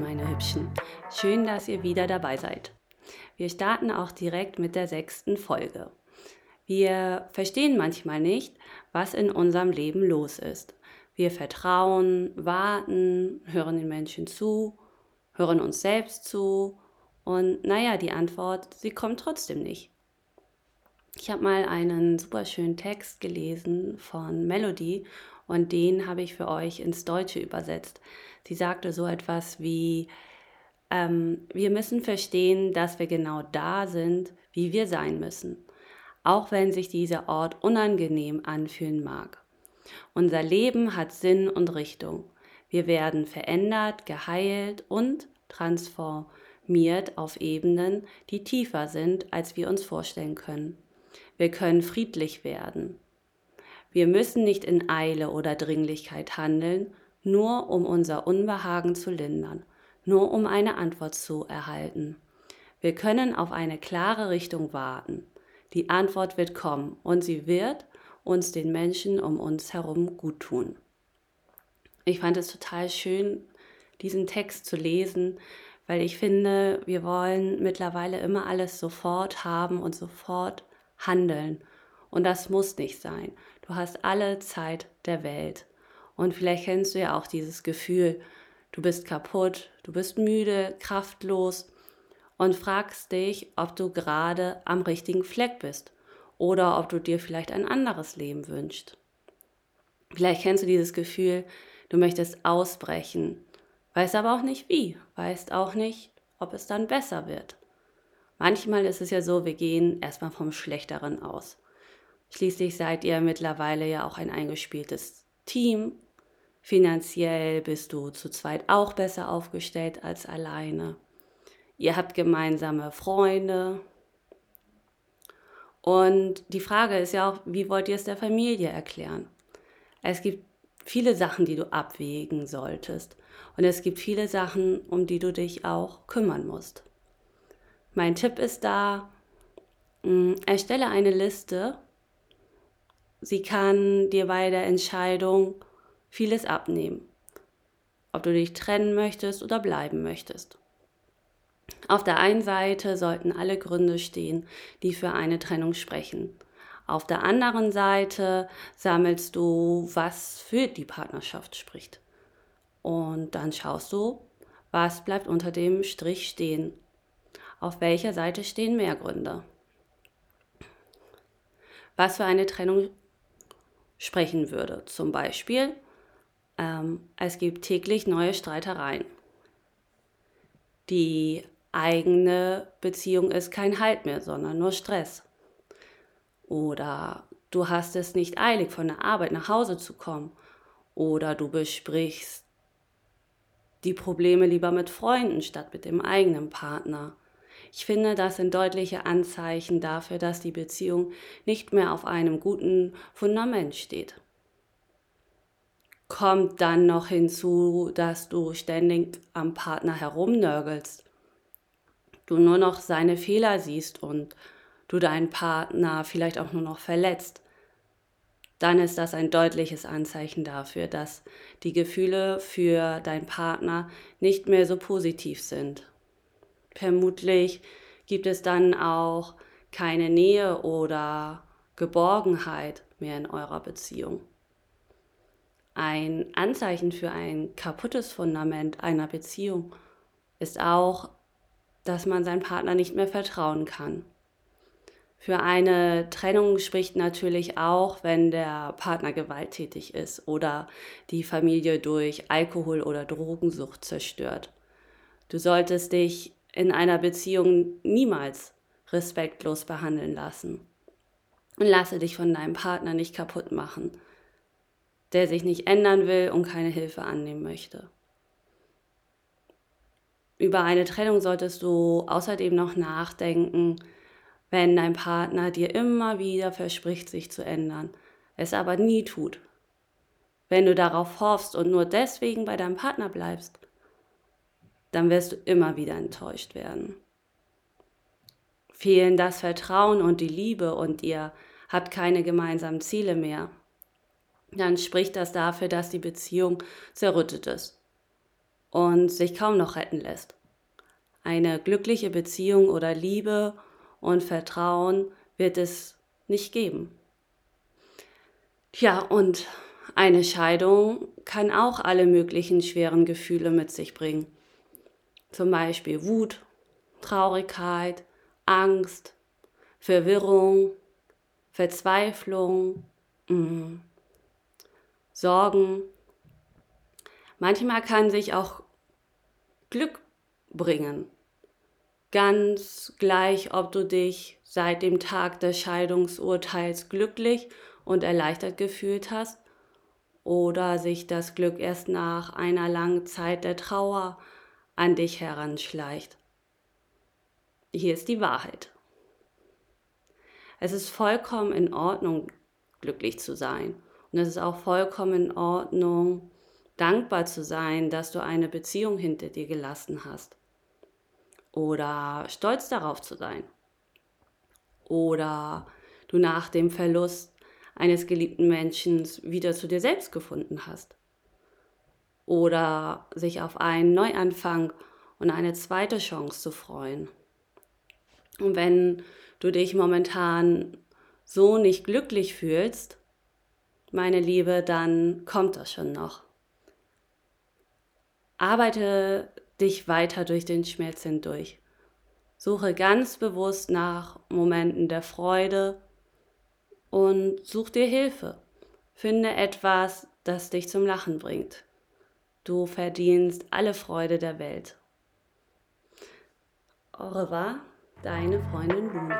Meine Hübschen, schön, dass ihr wieder dabei seid. Wir starten auch direkt mit der sechsten Folge. Wir verstehen manchmal nicht, was in unserem Leben los ist. Wir vertrauen, warten, hören den Menschen zu, hören uns selbst zu und naja, die Antwort, sie kommt trotzdem nicht. Ich habe mal einen super schönen Text gelesen von Melody und den habe ich für euch ins Deutsche übersetzt. Sie sagte so etwas wie, ähm, wir müssen verstehen, dass wir genau da sind, wie wir sein müssen, auch wenn sich dieser Ort unangenehm anfühlen mag. Unser Leben hat Sinn und Richtung. Wir werden verändert, geheilt und transformiert auf Ebenen, die tiefer sind, als wir uns vorstellen können. Wir können friedlich werden. Wir müssen nicht in Eile oder Dringlichkeit handeln, nur um unser Unbehagen zu lindern, nur um eine Antwort zu erhalten. Wir können auf eine klare Richtung warten. Die Antwort wird kommen und sie wird uns den Menschen um uns herum gut tun. Ich fand es total schön, diesen Text zu lesen, weil ich finde, wir wollen mittlerweile immer alles sofort haben und sofort handeln. Und das muss nicht sein. Du hast alle Zeit der Welt. Und vielleicht kennst du ja auch dieses Gefühl, du bist kaputt, du bist müde, kraftlos und fragst dich, ob du gerade am richtigen Fleck bist oder ob du dir vielleicht ein anderes Leben wünschst. Vielleicht kennst du dieses Gefühl, du möchtest ausbrechen, weißt aber auch nicht wie, weißt auch nicht, ob es dann besser wird. Manchmal ist es ja so, wir gehen erstmal vom Schlechteren aus. Schließlich seid ihr mittlerweile ja auch ein eingespieltes Team. Finanziell bist du zu zweit auch besser aufgestellt als alleine. Ihr habt gemeinsame Freunde. Und die Frage ist ja auch, wie wollt ihr es der Familie erklären? Es gibt viele Sachen, die du abwägen solltest. Und es gibt viele Sachen, um die du dich auch kümmern musst. Mein Tipp ist da, mm, erstelle eine Liste. Sie kann dir bei der Entscheidung vieles abnehmen, ob du dich trennen möchtest oder bleiben möchtest. Auf der einen Seite sollten alle Gründe stehen, die für eine Trennung sprechen. Auf der anderen Seite sammelst du, was für die Partnerschaft spricht. Und dann schaust du, was bleibt unter dem Strich stehen auf welcher Seite stehen mehr Gründe? Was für eine Trennung sprechen würde. Zum Beispiel, ähm, es gibt täglich neue Streitereien. Die eigene Beziehung ist kein Halt mehr, sondern nur Stress. Oder du hast es nicht eilig, von der Arbeit nach Hause zu kommen. Oder du besprichst die Probleme lieber mit Freunden statt mit dem eigenen Partner. Ich finde, das sind deutliche Anzeichen dafür, dass die Beziehung nicht mehr auf einem guten Fundament steht. Kommt dann noch hinzu, dass du ständig am Partner herumnörgelst, du nur noch seine Fehler siehst und du deinen Partner vielleicht auch nur noch verletzt, dann ist das ein deutliches Anzeichen dafür, dass die Gefühle für deinen Partner nicht mehr so positiv sind. Vermutlich gibt es dann auch keine Nähe oder Geborgenheit mehr in eurer Beziehung. Ein Anzeichen für ein kaputtes Fundament einer Beziehung ist auch, dass man seinem Partner nicht mehr vertrauen kann. Für eine Trennung spricht natürlich auch, wenn der Partner gewalttätig ist oder die Familie durch Alkohol oder Drogensucht zerstört. Du solltest dich in einer Beziehung niemals respektlos behandeln lassen. Und lasse dich von deinem Partner nicht kaputt machen, der sich nicht ändern will und keine Hilfe annehmen möchte. Über eine Trennung solltest du außerdem noch nachdenken, wenn dein Partner dir immer wieder verspricht, sich zu ändern, es aber nie tut. Wenn du darauf hoffst und nur deswegen bei deinem Partner bleibst, dann wirst du immer wieder enttäuscht werden. Fehlen das Vertrauen und die Liebe und ihr habt keine gemeinsamen Ziele mehr, dann spricht das dafür, dass die Beziehung zerrüttet ist. und sich kaum noch retten lässt. Eine glückliche Beziehung oder Liebe und Vertrauen wird es nicht geben. Tja, und eine Scheidung kann auch alle möglichen schweren Gefühle mit sich bringen. Zum Beispiel Wut, Traurigkeit, Angst, Verwirrung, Verzweiflung, mh, Sorgen. Manchmal kann sich auch Glück bringen. Ganz gleich, ob du dich seit dem Tag des Scheidungsurteils glücklich und erleichtert gefühlt hast oder sich das Glück erst nach einer langen Zeit der Trauer an dich heranschleicht. Hier ist die Wahrheit. Es ist vollkommen in Ordnung, glücklich zu sein. Und es ist auch vollkommen in Ordnung, dankbar zu sein, dass du eine Beziehung hinter dir gelassen hast. Oder stolz darauf zu sein. Oder du nach dem Verlust eines geliebten Menschen wieder zu dir selbst gefunden hast. Oder sich auf einen Neuanfang und eine zweite Chance zu freuen. Und wenn du dich momentan so nicht glücklich fühlst, meine Liebe, dann kommt das schon noch. Arbeite dich weiter durch den Schmerz hindurch. Suche ganz bewusst nach Momenten der Freude und such dir Hilfe. Finde etwas, das dich zum Lachen bringt. Du verdienst alle Freude der Welt. Au revoir, deine Freundin Luna.